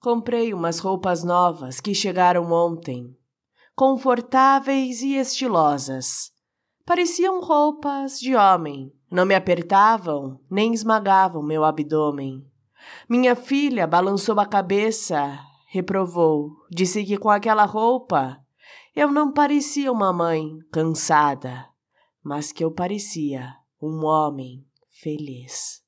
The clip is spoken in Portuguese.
Comprei umas roupas novas que chegaram ontem, confortáveis e estilosas. Pareciam roupas de homem, não me apertavam nem esmagavam meu abdômen. Minha filha balançou a cabeça, reprovou, disse que com aquela roupa eu não parecia uma mãe cansada, mas que eu parecia um homem feliz.